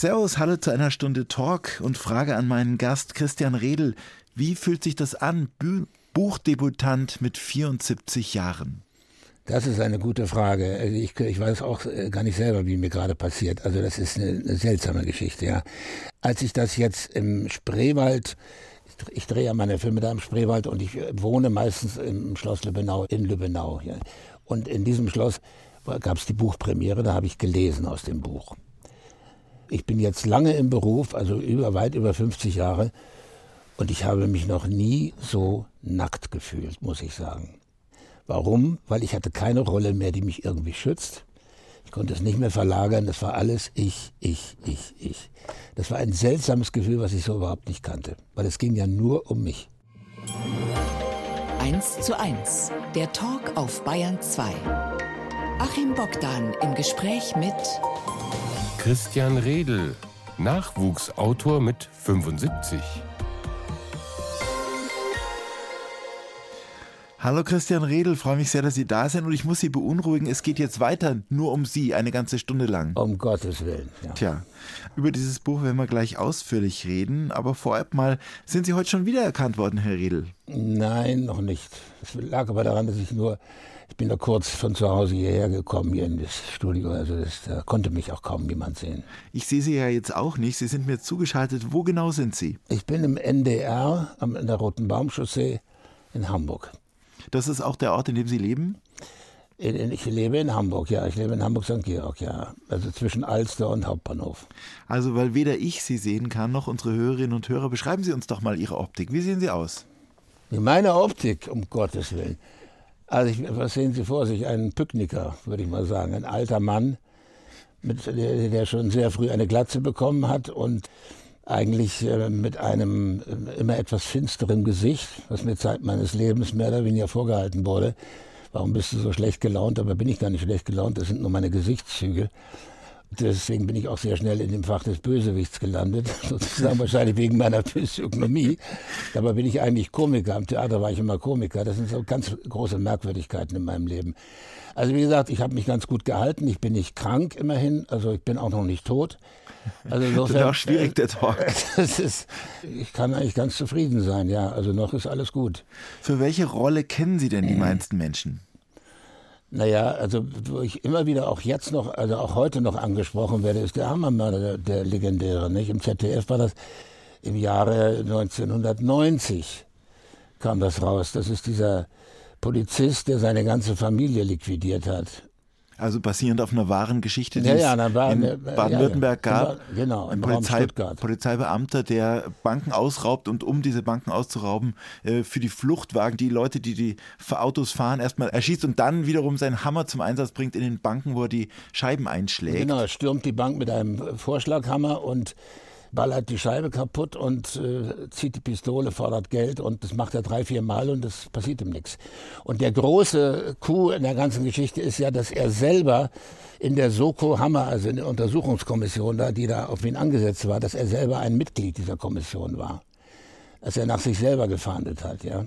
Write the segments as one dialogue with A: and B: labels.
A: Servus, hallo zu einer Stunde Talk und Frage an meinen Gast Christian Redl. Wie fühlt sich das an, Buchdebutant mit 74 Jahren?
B: Das ist eine gute Frage. Also ich, ich, weiß auch äh, gar nicht selber, wie mir gerade passiert. Also das ist eine, eine seltsame Geschichte, ja. Als ich das jetzt im Spreewald ich drehe ja meine Filme da im Spreewald und ich wohne meistens im Schloss Lübbenau in Lübbenau. Ja. Und in diesem Schloss gab es die Buchpremiere, da habe ich gelesen aus dem Buch. Ich bin jetzt lange im Beruf, also über, weit über 50 Jahre, und ich habe mich noch nie so nackt gefühlt, muss ich sagen. Warum? Weil ich hatte keine Rolle mehr, die mich irgendwie schützt. Ich konnte es nicht mehr verlagern. Das war alles ich, ich, ich, ich. Das war ein seltsames Gefühl, was ich so überhaupt nicht kannte. Weil es ging ja nur um mich.
C: 1 zu 1. Der Talk auf Bayern 2. Achim Bogdan im Gespräch mit
D: Christian Redl, Nachwuchsautor mit 75.
A: Hallo Christian Redl, freue mich sehr, dass Sie da sind und ich muss Sie beunruhigen, es geht jetzt weiter nur um Sie, eine ganze Stunde lang.
B: Um Gottes Willen.
A: Ja. Tja, über dieses Buch werden wir gleich ausführlich reden, aber vorab mal, sind Sie heute schon wiedererkannt worden, Herr Redl?
B: Nein, noch nicht. Es lag aber daran, dass ich nur, ich bin da kurz von zu Hause hierher gekommen, hier in das Studio, also das, da konnte mich auch kaum jemand sehen.
A: Ich sehe Sie ja jetzt auch nicht, Sie sind mir zugeschaltet. Wo genau sind Sie?
B: Ich bin im NDR, an der Roten Baumchaussee in Hamburg.
A: Das ist auch der Ort, in dem Sie leben?
B: Ich lebe in Hamburg, ja. Ich lebe in Hamburg-St. Georg, ja. Also zwischen Alster und Hauptbahnhof.
A: Also, weil weder ich Sie sehen kann, noch unsere Hörerinnen und Hörer, beschreiben Sie uns doch mal Ihre Optik. Wie sehen Sie aus?
B: Meine Optik, um Gottes Willen. Also, ich, was sehen Sie vor sich? Ein Pücknicker, würde ich mal sagen. Ein alter Mann, mit, der, der schon sehr früh eine Glatze bekommen hat und eigentlich äh, mit einem äh, immer etwas finsteren Gesicht, was mir Zeit meines Lebens mehr oder weniger vorgehalten wurde. Warum bist du so schlecht gelaunt? Aber bin ich gar nicht schlecht gelaunt, das sind nur meine Gesichtszüge. Deswegen bin ich auch sehr schnell in dem Fach des Bösewichts gelandet, sozusagen wahrscheinlich wegen meiner Physiognomie. Dabei bin ich eigentlich Komiker. Am Theater war ich immer Komiker. Das sind so ganz große Merkwürdigkeiten in meinem Leben. Also wie gesagt, ich habe mich ganz gut gehalten. Ich bin nicht krank immerhin. Also ich bin auch noch nicht tot.
A: Also insofern, das ist schwierig, der
B: ist, ich kann eigentlich ganz zufrieden sein, ja. Also noch ist alles gut.
A: Für welche Rolle kennen Sie denn die meisten Menschen?
B: Naja, also wo ich immer wieder auch jetzt noch, also auch heute noch angesprochen werde, ist der Hammermörder, der, der legendäre. Nicht? Im ZDF war das im Jahre 1990 kam das raus. Das ist dieser Polizist, der seine ganze Familie liquidiert hat.
A: Also basierend auf einer wahren Geschichte, die
B: ja, ja,
A: es
B: war,
A: in Baden-Württemberg ja, gab.
B: Genau,
A: ein Polizei, Polizeibeamter, der Banken ausraubt und um diese Banken auszurauben, äh, für die Fluchtwagen die Leute, die die Autos fahren, erstmal erschießt und dann wiederum seinen Hammer zum Einsatz bringt in den Banken, wo er die Scheiben einschlägt.
B: Genau, er stürmt die Bank mit einem Vorschlaghammer und ballert die Scheibe kaputt und äh, zieht die Pistole, fordert Geld und das macht er drei, vier Mal und das passiert ihm nichts. Und der große Coup in der ganzen Geschichte ist ja, dass er selber in der Soko Hammer, also in der Untersuchungskommission da, die da auf ihn angesetzt war, dass er selber ein Mitglied dieser Kommission war. Dass er nach sich selber gefahndet hat, ja.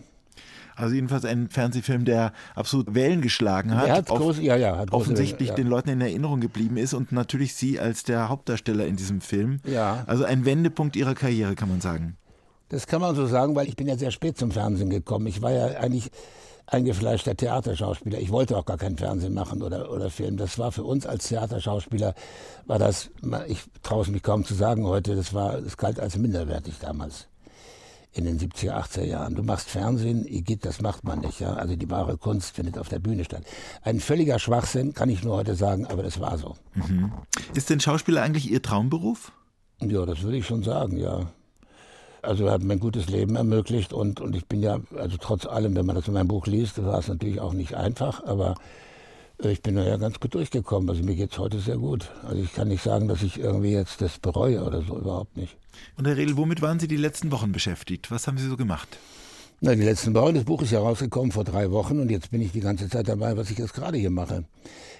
A: Also jedenfalls ein Fernsehfilm, der absolut Wellen geschlagen hat.
B: Er hat, groß, ja, ja, hat
A: offensichtlich
B: ja.
A: den Leuten in Erinnerung geblieben ist und natürlich Sie als der Hauptdarsteller in diesem Film.
B: Ja.
A: Also ein Wendepunkt Ihrer Karriere, kann man sagen.
B: Das kann man so sagen, weil ich bin ja sehr spät zum Fernsehen gekommen. Ich war ja eigentlich eingefleischter Theaterschauspieler. Ich wollte auch gar kein Fernsehen machen oder, oder Film. Das war für uns als Theaterschauspieler, war das, ich traue es mich kaum zu sagen heute, das war, das galt als minderwertig damals in den 70er, 80er Jahren. Du machst Fernsehen, Igitt, das macht man nicht. Ja? Also die wahre Kunst findet auf der Bühne statt. Ein völliger Schwachsinn, kann ich nur heute sagen, aber das war so.
A: Mhm. Ist denn Schauspieler eigentlich Ihr Traumberuf?
B: Ja, das würde ich schon sagen, ja. Also er hat mir ein gutes Leben ermöglicht und, und ich bin ja, also trotz allem, wenn man das in meinem Buch liest, war es natürlich auch nicht einfach, aber ich bin da ja ganz gut durchgekommen. Also mir geht es heute sehr gut. Also ich kann nicht sagen, dass ich irgendwie jetzt das bereue oder so, überhaupt nicht.
A: Und Herr Redl, womit waren Sie die letzten Wochen beschäftigt? Was haben Sie so gemacht?
B: Na, die letzten Wochen, das Buch ist ja rausgekommen vor drei Wochen und jetzt bin ich die ganze Zeit dabei, was ich jetzt gerade hier mache.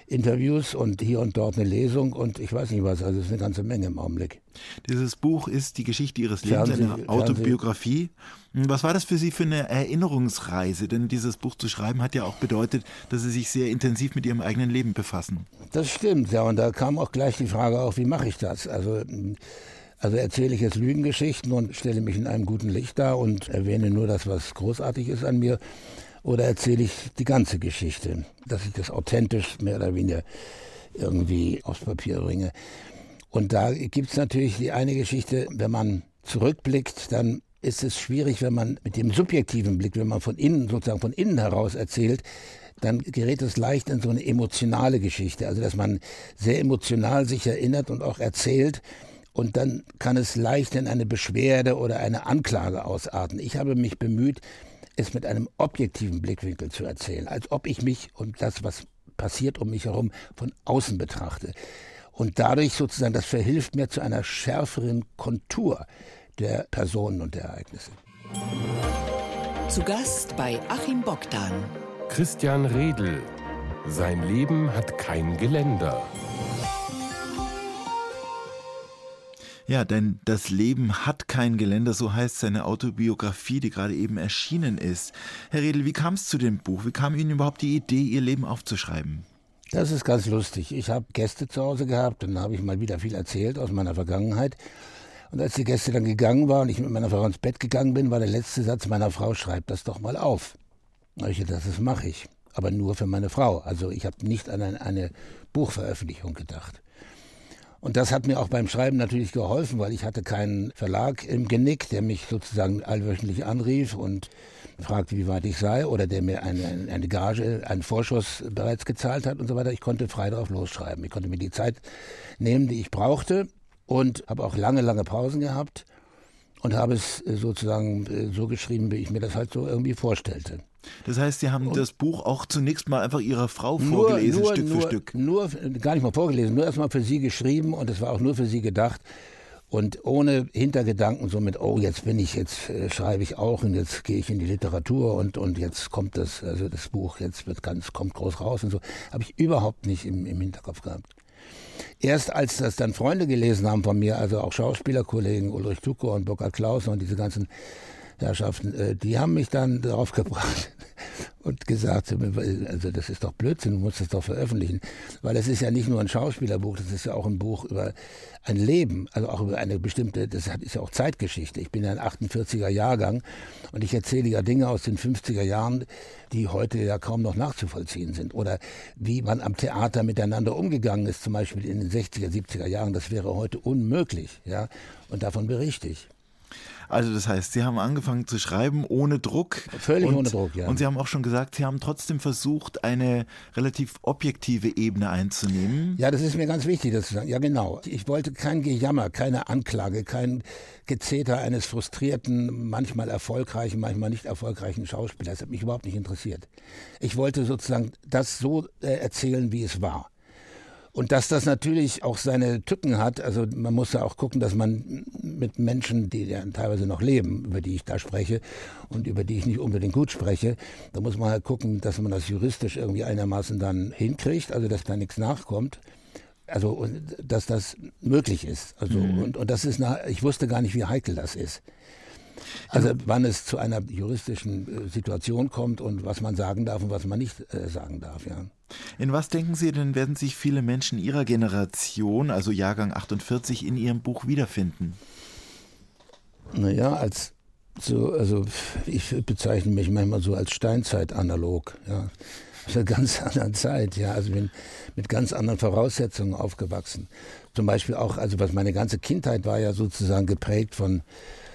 B: Interviews und hier und dort eine Lesung und ich weiß nicht was, also es ist eine ganze Menge im Augenblick.
A: Dieses Buch ist die Geschichte Ihres Lebens, Fernseh, eine Autobiografie. Fernseh. Was war das für Sie für eine Erinnerungsreise? Denn dieses Buch zu schreiben hat ja auch bedeutet, dass Sie sich sehr intensiv mit Ihrem eigenen Leben befassen.
B: Das stimmt, ja, und da kam auch gleich die Frage auf, wie mache ich das? Also also erzähle ich jetzt Lügengeschichten und stelle mich in einem guten Licht dar und erwähne nur das, was großartig ist an mir, oder erzähle ich die ganze Geschichte, dass ich das authentisch mehr oder weniger irgendwie aufs Papier bringe. Und da gibt es natürlich die eine Geschichte, wenn man zurückblickt, dann ist es schwierig, wenn man mit dem subjektiven Blick, wenn man von innen, sozusagen von innen heraus erzählt, dann gerät es leicht in so eine emotionale Geschichte. Also, dass man sehr emotional sich erinnert und auch erzählt, und dann kann es leicht in eine Beschwerde oder eine Anklage ausarten. Ich habe mich bemüht, es mit einem objektiven Blickwinkel zu erzählen, als ob ich mich und das, was passiert um mich herum, von außen betrachte. Und dadurch sozusagen, das verhilft mir zu einer schärferen Kontur der Personen und der Ereignisse.
C: Zu Gast bei Achim Bogdan.
D: Christian Redl. Sein Leben hat kein Geländer.
A: Ja, denn das Leben hat kein Geländer, so heißt seine Autobiografie, die gerade eben erschienen ist. Herr Redl, wie kam es zu dem Buch? Wie kam Ihnen überhaupt die Idee, Ihr Leben aufzuschreiben?
B: Das ist ganz lustig. Ich habe Gäste zu Hause gehabt, dann habe ich mal wieder viel erzählt aus meiner Vergangenheit. Und als die Gäste dann gegangen waren und ich mit meiner Frau ins Bett gegangen bin, war der letzte Satz meiner Frau, schreib das doch mal auf. Und ich dachte, das mache ich. Aber nur für meine Frau. Also ich habe nicht an eine, eine Buchveröffentlichung gedacht. Und das hat mir auch beim Schreiben natürlich geholfen, weil ich hatte keinen Verlag im Genick, der mich sozusagen allwöchentlich anrief und fragte, wie weit ich sei, oder der mir eine, eine Gage, einen Vorschuss bereits gezahlt hat und so weiter. Ich konnte frei darauf losschreiben. Ich konnte mir die Zeit nehmen, die ich brauchte und habe auch lange, lange Pausen gehabt und habe es sozusagen äh, so geschrieben, wie ich mir das halt so irgendwie vorstellte.
A: Das heißt, Sie haben und das Buch auch zunächst mal einfach Ihrer Frau vorgelesen, nur, Stück
B: nur,
A: für Stück.
B: Nur, gar nicht mal vorgelesen, nur erstmal für sie geschrieben und es war auch nur für sie gedacht. Und ohne Hintergedanken, so mit, oh, jetzt bin ich, jetzt äh, schreibe ich auch und jetzt gehe ich in die Literatur und, und jetzt kommt das, also das Buch, jetzt wird ganz, kommt groß raus und so, habe ich überhaupt nicht im, im Hinterkopf gehabt. Erst als das dann Freunde gelesen haben von mir, also auch Schauspielerkollegen, Ulrich Tuko und Burkhard Klaus und diese ganzen Herrschaften, äh, die haben mich dann darauf gebracht und gesagt, also das ist doch Blödsinn, du musst das doch veröffentlichen. Weil es ist ja nicht nur ein Schauspielerbuch, das ist ja auch ein Buch über ein Leben, also auch über eine bestimmte, das ist ja auch Zeitgeschichte. Ich bin ja ein 48er Jahrgang und ich erzähle ja Dinge aus den 50er Jahren, die heute ja kaum noch nachzuvollziehen sind. Oder wie man am Theater miteinander umgegangen ist, zum Beispiel in den 60er, 70er Jahren, das wäre heute unmöglich. Ja? Und davon berichte ich.
A: Also das heißt, Sie haben angefangen zu schreiben ohne Druck.
B: Völlig und, ohne Druck, ja.
A: Und Sie haben auch schon gesagt, Sie haben trotzdem versucht, eine relativ objektive Ebene einzunehmen.
B: Ja, das ist mir ganz wichtig, das zu sagen. Ja, genau. Ich wollte kein Gejammer, keine Anklage, kein Gezeter eines frustrierten, manchmal erfolgreichen, manchmal nicht erfolgreichen Schauspielers. Das hat mich überhaupt nicht interessiert. Ich wollte sozusagen das so äh, erzählen, wie es war. Und dass das natürlich auch seine Tücken hat, also man muss ja auch gucken, dass man mit Menschen, die ja teilweise noch leben, über die ich da spreche und über die ich nicht unbedingt gut spreche, da muss man halt gucken, dass man das juristisch irgendwie einigermaßen dann hinkriegt, also dass da nichts nachkommt. Also, dass das möglich ist. Also, mhm. und, und das ist, eine, ich wusste gar nicht, wie heikel das ist. Also wann es zu einer juristischen äh, Situation kommt und was man sagen darf und was man nicht äh, sagen darf, ja.
A: In was denken Sie denn, werden sich viele Menschen Ihrer Generation, also Jahrgang 48, in Ihrem Buch wiederfinden?
B: Naja, als so, also ich bezeichne mich manchmal so als Steinzeit-analog, ja. Aus einer ganz anderen Zeit, ja. Also bin mit ganz anderen Voraussetzungen aufgewachsen. Zum Beispiel auch, also was meine ganze Kindheit war ja sozusagen geprägt von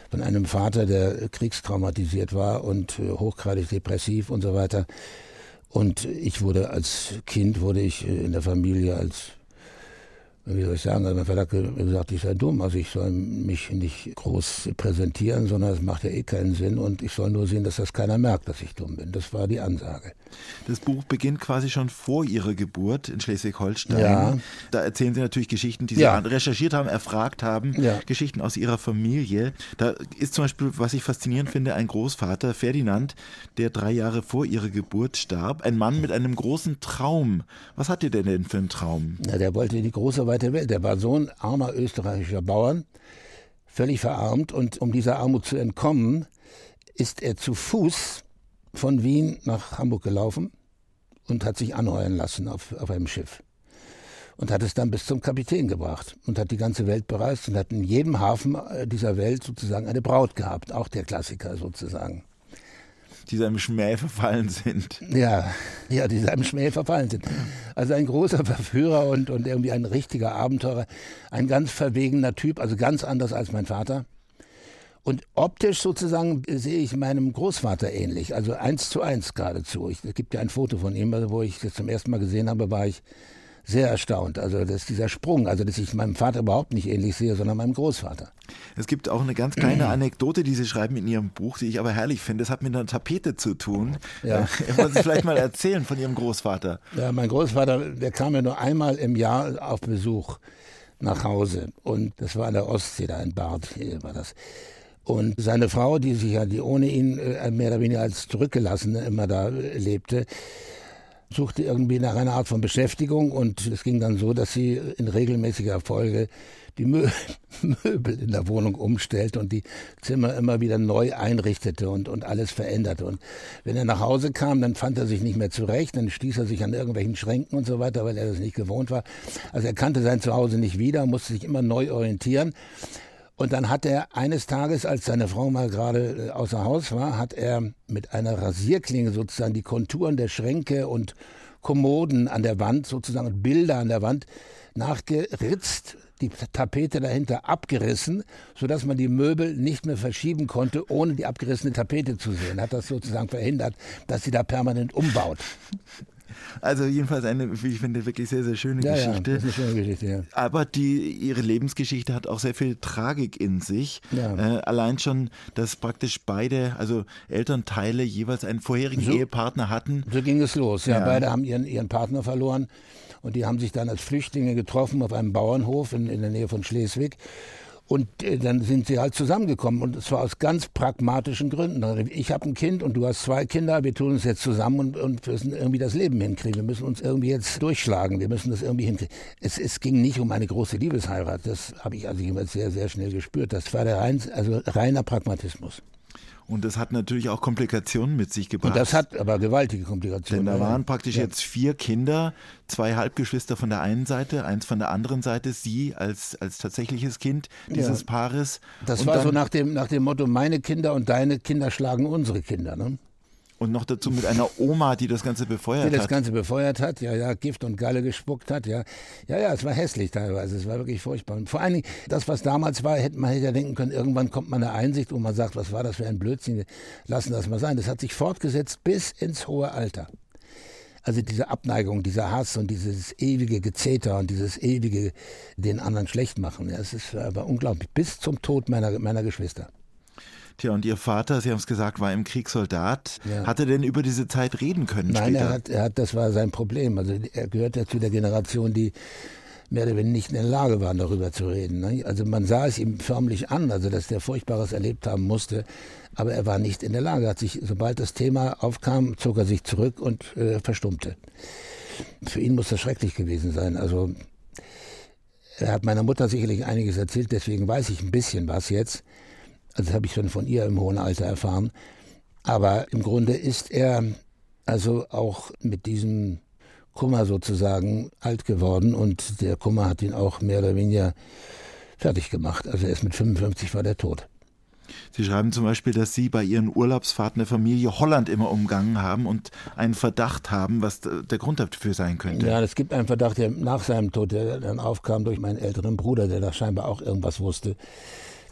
B: von einem Vater, der kriegstraumatisiert war und äh, hochgradig depressiv und so weiter. Und ich wurde als Kind, wurde ich äh, in der Familie als wie soll ich sagen, also mein Vater hat gesagt, ich sei dumm, also ich soll mich nicht groß präsentieren, sondern es macht ja eh keinen Sinn und ich soll nur sehen, dass das keiner merkt, dass ich dumm bin. Das war die Ansage.
A: Das Buch beginnt quasi schon vor Ihrer Geburt in Schleswig-Holstein.
B: Ja.
A: Da erzählen Sie natürlich Geschichten, die Sie
B: Ja.
A: recherchiert haben, erfragt haben,
B: Ja.
A: Geschichten aus Ihrer Familie. Da ist zum Beispiel, was ich faszinierend finde, ein Großvater, Ferdinand, der drei Jahre vor Ihrer Geburt starb. Ein Mann mit einem großen Traum. Was hatte der denn für einen Traum?
B: Na, der wollte in die große weite Welt. Der war Sohn armer österreichischer Bauern, völlig verarmt. Und um dieser Armut zu entkommen, ist er zu Fuß von Wien nach Hamburg gelaufen und hat sich anheuern lassen auf, auf einem Schiff. Und hat es dann bis zum Kapitän gebracht und hat die ganze Welt bereist und hat in jedem Hafen äh, dieser Welt sozusagen eine Braut gehabt, auch der Klassiker sozusagen.
A: Die seinem Schmäh verfallen sind.
B: Ja, ja, die seinem Schmäh verfallen sind. Also ein großer Verführer und, und irgendwie ein richtiger Abenteurer. Ein ganz verwegener Typ, also ganz anders als mein Vater. Und optisch sozusagen sehe ich meinem Großvater ähnlich, also eins zu eins geradezu. Es gibt ja ein Foto von ihm, wo ich das zum ersten Mal gesehen habe, war ich sehr erstaunt. Also das ist dieser Sprung, also dass ich meinem Vater überhaupt nicht ähnlich sehe, sondern meinem Großvater.
A: Es gibt auch eine ganz kleine Anekdote, die Sie schreiben in Ihrem Buch, die ich aber herrlich finde. Das hat mit einer Tapete zu tun.
B: Ja.
A: Äh, Wollen Sie vielleicht mal erzählen von Ihrem Großvater?
B: Ja, mein Großvater, der kam ja nur einmal im Jahr auf Besuch nach Hause. Und das war an der Ostsee, da in Bad war das. Und seine Frau, die sich ja, die ohne ihn äh, mehr oder weniger als Zurückgelassene immer da lebte, suchte irgendwie nach einer Art von Beschäftigung und es ging dann so, dass sie in regelmäßiger Folge die Mö Möbel in der Wohnung umstellte und die Zimmer immer wieder neu einrichtete und, und alles veränderte. Und wenn er nach Hause kam, dann fand er sich nicht mehr zurecht, dann stieß er sich an irgendwelchen Schränken und so weiter, weil er das nicht gewohnt war. Also er kannte sein Zuhause nicht wieder, musste sich immer neu orientieren. Und dann hat er eines Tages, als seine Frau mal gerade äh, außer Haus war, hat er mit einer Rasierklinge sozusagen die Konturen der Schränke und Kommoden an der Wand, sozusagen Bilder an der Wand, nachgeritzt, die Tapete dahinter abgerissen, sodass man die Möbel nicht mehr verschieben konnte, ohne die abgerissene Tapete zu sehen. Hat das sozusagen verhindert, dass sie da permanent umbaut.
A: Also jedenfalls eine, wie ich finde, wirklich sehr, sehr schöne
B: Ja, ja,
A: Geschichte.
B: das ist eine schöne Geschichte, ja.
A: Aber die, ihre Lebensgeschichte hat auch sehr viel Tragik in sich.
B: Ja.
A: Äh, allein schon, dass praktisch beide, also Elternteile jeweils einen vorherigen
B: So.
A: Ehepartner hatten.
B: So ging es los. Ja,
A: Ja.
B: beide haben ihren, ihren Partner verloren und die haben sich dann als Flüchtlinge getroffen auf einem Bauernhof in, in der Nähe von Schleswig. Und äh, dann sind sie halt zusammengekommen und zwar aus ganz pragmatischen Gründen. Also Ich habe ein Kind und du hast zwei Kinder, wir tun uns jetzt zusammen und, und müssen irgendwie das Leben hinkriegen. Wir müssen uns irgendwie jetzt durchschlagen, wir müssen das irgendwie hinkriegen. Es, es ging nicht um eine große Liebesheirat, das habe ich also jeweils sehr, sehr schnell gespürt. Das war der rein, also reiner Pragmatismus.
A: Und das hat natürlich auch Komplikationen mit sich gebracht.
B: Und das hat aber gewaltige Komplikationen.
A: Denn da
B: Ja,
A: waren praktisch
B: ja.
A: jetzt vier Kinder, zwei Halbgeschwister von der einen Seite, eins von der anderen Seite, sie als, als tatsächliches Kind dieses
B: Ja.
A: Paares.
B: Das
A: und
B: war so nach dem, nach dem Motto, meine Kinder und deine Kinder schlagen unsere Kinder. Ne?
A: Und noch dazu mit einer Oma, die das Ganze befeuert
B: Die das
A: hat.
B: Ganze befeuert hat, ja, ja, Gift und Galle gespuckt hat, ja. Ja, ja, es war hässlich teilweise, es war wirklich furchtbar. Und vor allen Dingen, das, was damals war, hätte man hätte ja denken können, irgendwann kommt man eine Einsicht, wo man sagt, was war das für ein Blödsinn, wir lassen das mal sein. Das hat sich fortgesetzt bis ins hohe Alter. Also diese Abneigung, dieser Hass und dieses ewige Gezeter und dieses ewige den anderen schlecht machen, ja, es ist aber unglaublich. Bis zum Tod meiner, meiner Geschwister.
A: Tja, und ihr Vater, Sie haben es gesagt, war im Krieg Soldat.
B: Ja.
A: Hat er denn über diese Zeit reden können
B: Nein,
A: später?
B: er hat, er hat, das war sein Problem. Also er gehört ja zu der Generation, die mehr oder weniger nicht in der Lage waren, darüber zu reden. Ne? Also man sah es ihm förmlich an, also dass der Furchtbares erlebt haben musste, aber er war nicht in der Lage. Hat sich, sobald das Thema aufkam, zog er sich zurück und äh, verstummte. Für ihn muss das schrecklich gewesen sein. Also er hat meiner Mutter sicherlich einiges erzählt, deswegen weiß ich ein bisschen was jetzt. Also das habe ich schon von ihr im hohen Alter erfahren. Aber im Grunde ist er also auch mit diesem Kummer sozusagen alt geworden und der Kummer hat ihn auch mehr oder weniger fertig gemacht. Also er ist mit 55 war der tot.
A: Sie schreiben zum Beispiel, dass Sie bei Ihren Urlaubsfahrten der Familie Holland immer umgangen haben und einen Verdacht haben, was der Grund dafür sein könnte.
B: Ja, es gibt einen Verdacht, der nach seinem Tod, der dann aufkam durch meinen älteren Bruder, der da scheinbar auch irgendwas wusste.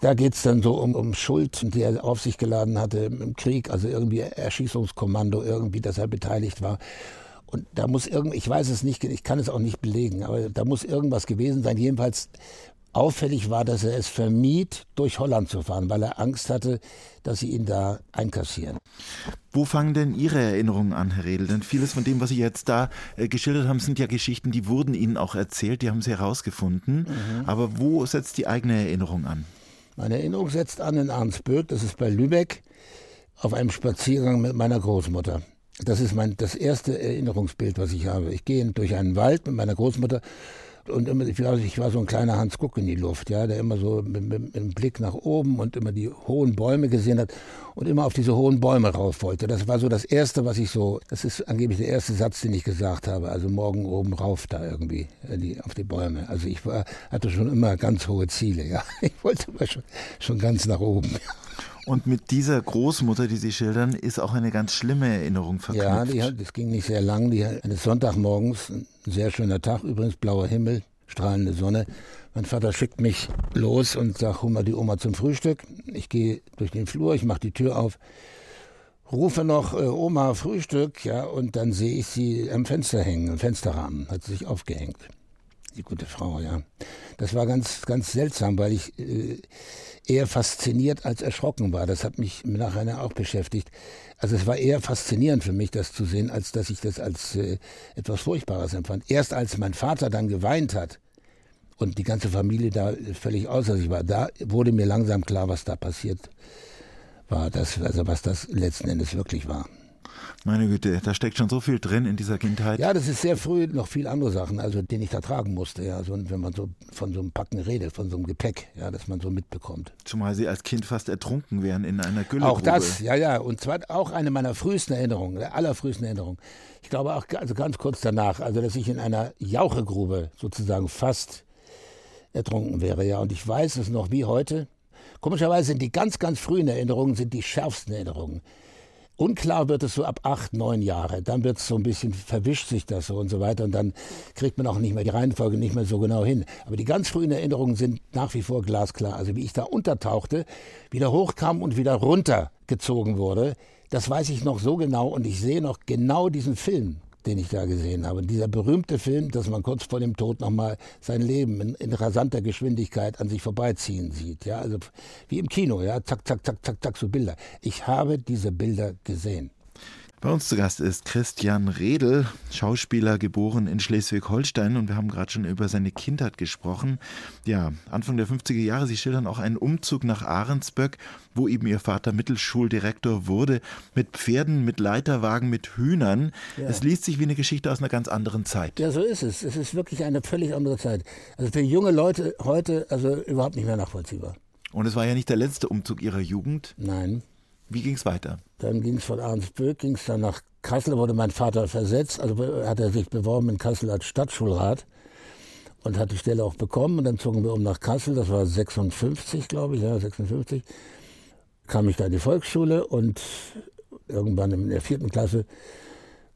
B: Da geht's dann so um, um Schuld, die er auf sich geladen hatte im Krieg, also irgendwie Erschießungskommando, irgendwie, dass er beteiligt war. Und da muss irgend, ich weiß es nicht, ich kann es auch nicht belegen, aber da muss irgendwas gewesen sein. Jedenfalls auffällig war, dass er es vermied, durch Holland zu fahren, weil er Angst hatte, dass sie ihn da einkassieren.
A: Wo fangen denn Ihre Erinnerungen an, Herr Redl? Denn vieles von dem, was Sie jetzt da äh, geschildert haben, sind ja Geschichten, die wurden Ihnen auch erzählt, die haben Sie herausgefunden. Mhm. Aber wo setzt die eigene Erinnerung an?
B: Meine Erinnerung setzt an in Arnsburg, das ist bei Lübeck, auf einem Spaziergang mit meiner Großmutter. Das ist mein, das erste Erinnerungsbild, was ich habe. Ich gehe durch einen Wald mit meiner Großmutter und immer, ich war, ich war so ein kleiner Hans Guck in die Luft, ja, der immer so mit, mit, mit dem Blick nach oben und immer die hohen Bäume gesehen hat und immer auf diese hohen Bäume rauf wollte. Das war so das Erste, was ich so, das ist angeblich der erste Satz, den ich gesagt habe. Also morgen oben rauf da irgendwie, äh, die, auf die Bäume. Also ich war, hatte schon immer ganz hohe Ziele, ja. Ich wollte immer schon, schon ganz nach oben.
A: Und mit dieser Großmutter, die Sie schildern, ist auch eine ganz schlimme Erinnerung verknüpft.
B: Ja, die, das ging nicht sehr lang. Die, eines Sonntagmorgens, ein sehr schöner Tag, übrigens blauer Himmel, strahlende Sonne. Mein Vater schickt mich los und sagt, hol mal die Oma zum Frühstück. Ich gehe durch den Flur, ich mache die Tür auf, rufe noch äh, Oma Frühstück, ja, und dann sehe ich sie am Fenster hängen, im Fensterrahmen, hat sie sich aufgehängt. Die gute Frau, ja. Das war ganz, ganz seltsam, weil ich äh, eher fasziniert als erschrocken war. Das hat mich nachher auch beschäftigt. Also es war eher faszinierend für mich, das zu sehen, als dass ich das als äh, etwas Furchtbares empfand. Erst als mein Vater dann geweint hat und die ganze Familie da völlig außer sich war, da wurde mir langsam klar, was da passiert war, das, also was das letzten Endes wirklich war.
A: Meine Güte, da steckt schon so viel drin in dieser Kindheit.
B: Ja, das ist sehr früh noch viel andere Sachen, also den ich da tragen musste. Ja, so, wenn man so von so einem Packen redet, von so einem Gepäck, ja, das man so mitbekommt.
A: Zumal Sie als Kind fast ertrunken wären in einer Gülle.
B: Auch das, ja, ja. Und zwar auch eine meiner frühesten Erinnerungen, der allerfrühesten Erinnerungen. Ich glaube auch also ganz kurz danach, also dass ich in einer Jauchegrube sozusagen fast ertrunken wäre, ja. Und ich weiß es noch wie heute. Komischerweise sind die ganz, ganz frühen Erinnerungen sind die schärfsten Erinnerungen. Unklar wird es so ab acht, neun Jahre. Dann wird es so ein bisschen, verwischt sich das so und so weiter. Und dann kriegt man auch nicht mehr die Reihenfolge nicht mehr so genau hin. Aber die ganz frühen Erinnerungen sind nach wie vor glasklar. Also wie ich da untertauchte, wieder hochkam und wieder runtergezogen wurde, das weiß ich noch so genau. Und ich sehe noch genau diesen Film den ich da gesehen habe. Dieser berühmte Film, dass man kurz vor dem Tod nochmal sein Leben in, in, rasanter Geschwindigkeit an sich vorbeiziehen sieht. Ja, also wie im Kino, ja, zack, zack, zack, zack, zack, so Bilder. Ich habe diese Bilder gesehen.
A: Bei uns zu Gast ist Christian Redl, Schauspieler, geboren in Schleswig-Holstein und wir haben gerade schon über seine Kindheit gesprochen. Ja, Anfang der 50er Jahre, Sie schildern auch einen Umzug nach Ahrensböck, wo eben Ihr Vater Mittelschuldirektor wurde, mit Pferden, mit Leiterwagen, mit Hühnern. Ja. Es liest sich wie eine Geschichte aus einer ganz anderen Zeit.
B: Ja, so ist es. Es ist wirklich eine völlig andere Zeit. Also für junge Leute heute also überhaupt nicht mehr nachvollziehbar.
A: Und es war ja nicht der letzte Umzug Ihrer Jugend.
B: Nein.
A: Wie ging es weiter?
B: Dann ging es von Arnsböck, ging es dann nach Kassel, wurde mein Vater versetzt. Also hat er sich beworben in Kassel als Stadtschulrat und hat die Stelle auch bekommen. Und dann zogen wir um nach Kassel, das war 56, glaube ich, ja, 56. Kam ich da in die Volksschule und irgendwann in der vierten Klasse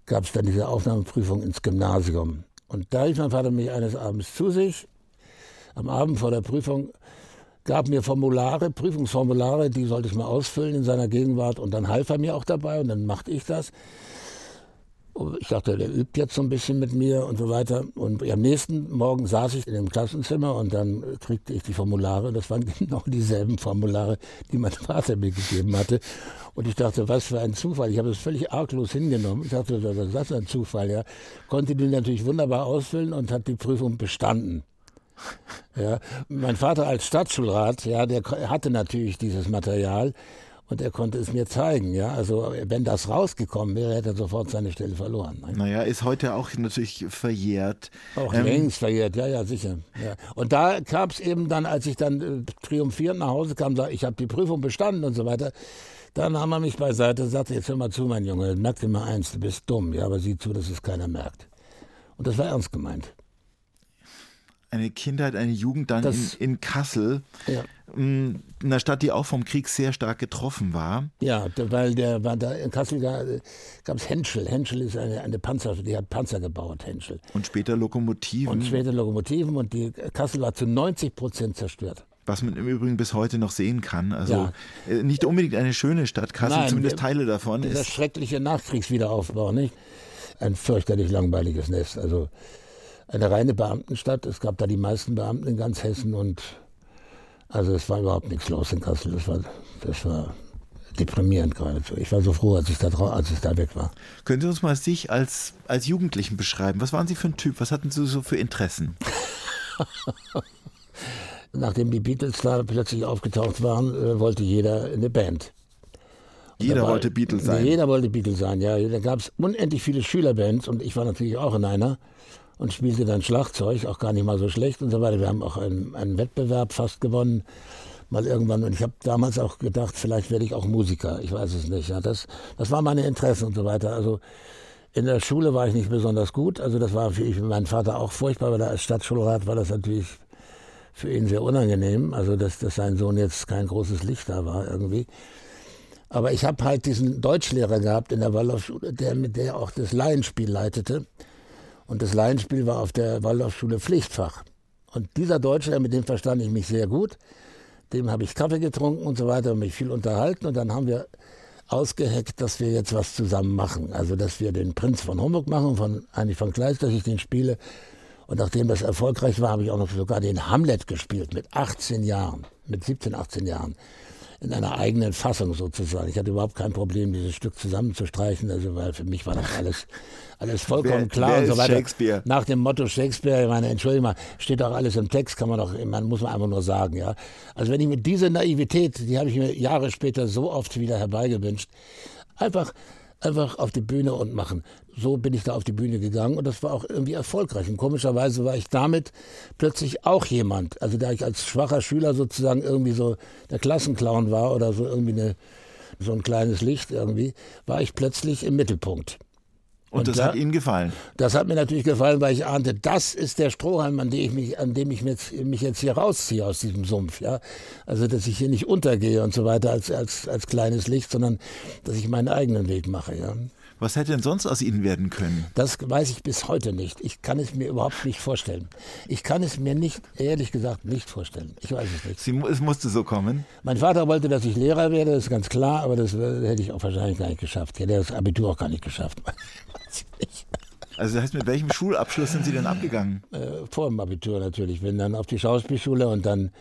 B: gab es dann diese Aufnahmeprüfung ins Gymnasium. Und da rief mein Vater mich eines Abends zu sich. Am Abend vor der Prüfung gab mir Formulare, Prüfungsformulare, die sollte ich mal ausfüllen in seiner Gegenwart und dann half er mir auch dabei und dann machte ich das. Ich dachte, der übt jetzt so ein bisschen mit mir und so weiter. Und am nächsten Morgen saß ich in dem Klassenzimmer und dann kriegte ich die Formulare. Das waren genau dieselben Formulare, die mein Vater mir gegeben hatte. Und ich dachte, was für ein Zufall. Ich habe es völlig arglos hingenommen. Ich dachte, was ist das für ein Zufall, ja. Konnte die natürlich wunderbar ausfüllen und hat die Prüfung bestanden. Ja, mein Vater als Stadtschulrat, ja, der hatte natürlich dieses Material und er konnte es mir zeigen. Ja, also wenn das rausgekommen wäre, hätte er sofort seine Stelle verloren.
A: Ne? Naja, ist heute auch natürlich verjährt.
B: Auch ähm, längst verjährt, ja, ja, sicher. Ja. Und da gab es eben dann, als ich dann äh, triumphierend nach Hause kam, sag, ich habe die Prüfung bestanden und so weiter. Dann nahm er mich beiseite und sagte, jetzt hör mal zu, mein Junge, merk dir mal eins, du bist dumm, ja, aber sieh zu, dass es keiner merkt. Und das war ernst gemeint
A: eine Kindheit, eine Jugend dann in, in, Kassel,
B: ja.
A: Mm, einer Stadt, die auch vom Krieg sehr stark getroffen war.
B: Ja, weil der war da in Kassel gab es Henschel. Henschel ist eine, eine Panzer, die hat Panzer gebaut, Henschel.
A: Und später Lokomotiven.
B: Und später Lokomotiven und die Kassel war zu 90 Prozent zerstört
A: was man im Übrigen bis heute noch sehen kann. Also ja. Äh, nicht unbedingt eine schöne Stadt, Kassel, Nein, zumindest Teile davon.
B: Der schreckliche Nachkriegswiederaufbau, nicht? ein fürchterlich langweiliges Nest. Also eine reine Beamtenstadt. Es gab da die meisten Beamten in ganz Hessen und also es war überhaupt nichts los in Kassel. Das war, das war deprimierend geradezu. Ich war so froh, als ich da, als ich da weg war.
A: Können Sie uns mal sich als, als Jugendlichen beschreiben? Was waren Sie für ein Typ? Was hatten Sie so für Interessen?
B: Nachdem die Beatles da plötzlich aufgetaucht waren, äh, wollte jeder eine Band.
A: Und jeder war, wollte Beatles sein.
B: Jeder wollte Beatles sein, ja. Da gab es unendlich viele Schülerbands und ich war natürlich auch in einer und spielte dann Schlagzeug, auch gar nicht mal so schlecht und so weiter. Wir haben auch einen, einen Wettbewerb fast gewonnen, mal irgendwann. Und ich habe damals auch gedacht, vielleicht werde ich auch Musiker. Ich weiß es nicht. Ja, das, das war meine Interesse und so weiter. Also in der Schule war ich nicht besonders gut. Also das war für meinen Vater auch furchtbar, weil er als Stadtschulrat war das natürlich für ihn sehr unangenehm. Also dass, dass sein Sohn jetzt kein großes Licht da war irgendwie. Aber ich habe halt diesen Deutschlehrer gehabt in der Waldorfschule, der mit der auch das Laienspiel leitete. Und das Laienspiel war auf der Waldorfschule Pflichtfach. Und dieser Deutsche, mit dem verstand ich mich sehr gut, dem habe ich Kaffee getrunken und so weiter und mich viel unterhalten. Und dann haben wir ausgeheckt, dass wir jetzt was zusammen machen. Also, dass wir den Prinz von Homburg machen, von, eigentlich von Kleist, dass ich den spiele. Und nachdem das erfolgreich war, habe ich auch noch sogar den Hamlet gespielt mit 18 Jahren, mit 17, 18 Jahren in einer eigenen Fassung sozusagen. Ich hatte überhaupt kein Problem, dieses Stück zusammenzustreichen, also weil für mich war das alles, alles vollkommen
A: wer,
B: klar
A: wer
B: und so weiter. Nach dem Motto Shakespeare, ich meine, entschuldige mal, steht doch alles im Text, kann man doch, man muss man einfach nur sagen, ja. Also wenn ich mit dieser Naivität, die habe ich mir Jahre später so oft wieder herbeigewünscht, einfach einfach auf die Bühne und machen. So bin ich da auf die Bühne gegangen und das war auch irgendwie erfolgreich. Und komischerweise war ich damit plötzlich auch jemand. Also da ich als schwacher Schüler sozusagen irgendwie so der Klassenclown war oder so irgendwie eine, so ein kleines Licht irgendwie, war ich plötzlich im Mittelpunkt.
A: Und, und das da, hat Ihnen gefallen?
B: Das hat mir natürlich gefallen, weil ich ahnte, das ist der Strohhalm, an dem ich mich, an dem ich mich, mich jetzt hier rausziehe aus diesem Sumpf. Ja? Also, dass ich hier nicht untergehe und so weiter als, als, als kleines Licht, sondern dass ich meinen eigenen Weg mache. Ja?
A: Was hätte denn sonst aus Ihnen werden können?
B: Das weiß ich bis heute nicht. Ich kann es mir überhaupt nicht vorstellen. Ich kann es mir nicht, ehrlich gesagt, nicht vorstellen. Ich weiß es nicht.
A: Sie, es musste so kommen?
B: Mein Vater wollte, dass ich Lehrer werde, das ist ganz klar, aber das hätte ich auch wahrscheinlich gar nicht geschafft. Ich hätte das Abitur auch gar nicht geschafft.
A: Also das heißt, mit welchem Schulabschluss sind Sie denn abgegangen?
B: Äh, vor dem Abitur natürlich. Bin dann auf die Schauspielschule und dann,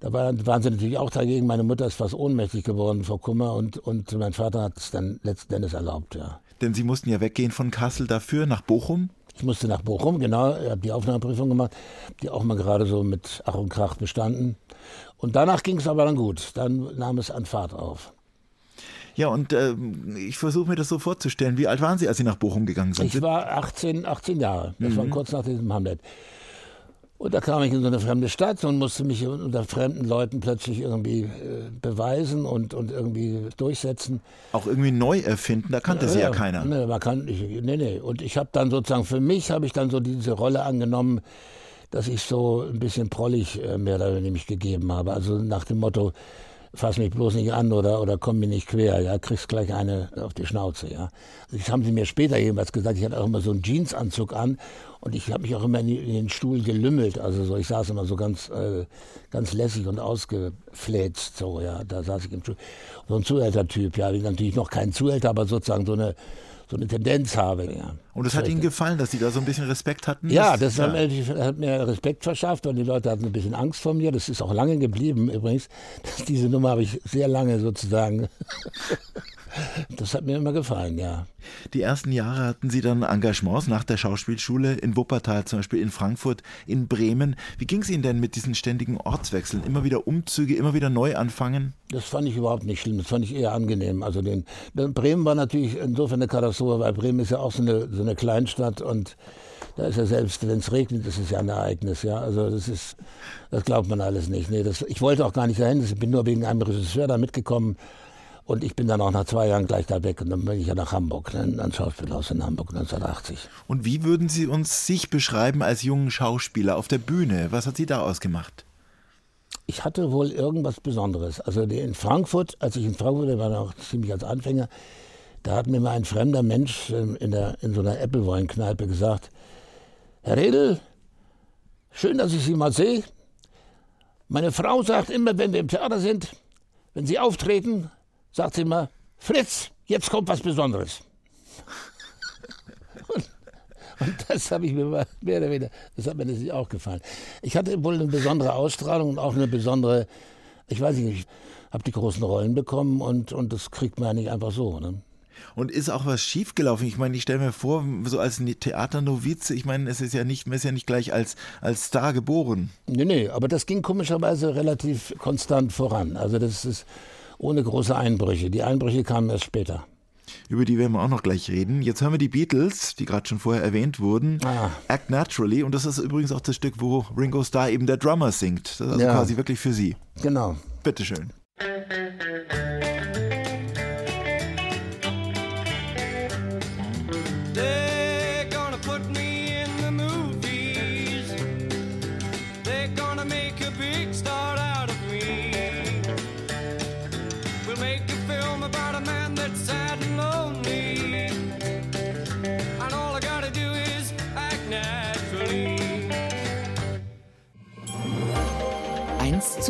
B: da waren sie natürlich auch dagegen. Meine Mutter ist fast ohnmächtig geworden vor Kummer und, und mein Vater hat es dann letzten Endes erlaubt, ja.
A: Denn Sie mussten ja weggehen von Kassel dafür nach Bochum?
B: Ich musste nach Bochum, genau. Ich habe die Aufnahmeprüfung gemacht, die auch mal gerade so mit Ach und Krach bestanden. Und danach ging es aber dann gut. Dann nahm es an Fahrt auf.
A: Ja, und äh, ich versuche mir das so vorzustellen. Wie alt waren Sie, als Sie nach Bochum gegangen sind?
B: Ich war 18, 18 Jahre. Das mhm. war kurz nach diesem Hamlet. Und da kam ich in so eine fremde Stadt und musste mich unter fremden Leuten plötzlich irgendwie äh, beweisen und, und irgendwie durchsetzen.
A: Auch irgendwie neu erfinden, da kannte ja, sie ja, keiner.
B: Nee, man kann, ich, nee, nee. Und ich habe dann sozusagen, für mich habe ich dann so diese Rolle angenommen, dass ich so ein bisschen prollig äh, mehr oder weniger gegeben habe. Also nach dem Motto, fass mich bloß nicht an oder, oder komm mir nicht quer, ja, kriegst gleich eine auf die Schnauze, ja. Das haben sie mir später jedenfalls gesagt, ich hatte auch immer so einen Jeansanzug an und ich habe mich auch immer in, den Stuhl gelümmelt, also so, ich saß immer so ganz, äh, ganz lässig und ausgefläzt, so, ja, da saß ich im Stuhl. So ein Zuhältertyp, ja, natürlich noch kein Zuhälter, aber sozusagen so eine, so eine Tendenz habe. Ja.
A: Und es hat Ihnen gefallen, dass Sie da so ein bisschen Respekt hatten?
B: Ja, das, ja. Hat, hat, mir Respekt verschafft und die Leute hatten ein bisschen Angst vor mir. Das ist auch lange geblieben übrigens. Diese Nummer habe ich sehr lange sozusagen Das hat mir immer gefallen, ja.
A: Die ersten Jahre hatten Sie dann Engagements nach der Schauspielschule in Wuppertal, zum Beispiel in Frankfurt, in Bremen. Wie ging es Ihnen denn mit diesen ständigen Ortswechseln? Immer wieder Umzüge, immer wieder neu anfangen?
B: Das fand ich überhaupt nicht schlimm, das fand ich eher angenehm. Also den, Bremen war natürlich insofern eine Katastrophe, weil Bremen ist ja auch so eine, so eine Kleinstadt und da ist ja selbst, wenn es regnet, ist es ja ein Ereignis, ja. Also das ist, das glaubt man alles nicht. Nee, das, ich wollte auch gar nicht dahin, ich bin nur wegen einem Regisseur da mitgekommen und ich bin dann auch nach zwei Jahren gleich da weg und dann bin ich ja nach Hamburg, ne, ans Schauspielhaus in Hamburg 1980.
A: Und wie würden Sie uns sich beschreiben als jungen Schauspieler auf der Bühne? Was hat Sie da ausgemacht?
B: Ich hatte wohl irgendwas Besonderes. Also in Frankfurt, als ich in Frankfurt war, war noch ziemlich als Anfänger, da hat mir mal ein fremder Mensch ähm, in, der, in so einer Applewein-Kneipe gesagt, Herr Redl, schön, dass ich Sie mal sehe. Meine Frau sagt immer, wenn wir im Theater sind, wenn Sie auftreten, sagt sie immer, Fritz, jetzt kommt was Besonderes. Und das habe ich mir mehr oder weniger, das hat mir natürlich auch gefallen. Ich hatte wohl eine besondere Ausstrahlung und auch eine besondere, ich weiß nicht, ich habe die großen Rollen bekommen und, und das kriegt man ja nicht einfach so. Ne?
A: Und ist auch was schiefgelaufen? Ich meine, ich stelle mir vor, so als Theaternovize, ich meine, es ist ja nicht, man ist ja nicht gleich als, als Star geboren.
B: Nee, nee, aber das ging komischerweise relativ konstant voran. Also das ist ohne große Einbrüche. Die Einbrüche kamen erst später.
A: Über die werden wir auch noch gleich reden. Jetzt hören wir die Beatles, die gerade schon vorher erwähnt wurden. Ah. Act Naturally. Und das ist übrigens auch das Stück, wo Ringo Starr eben der Drummer singt. Das ist also ja. quasi wirklich für Sie.
B: Genau.
A: Bitteschön.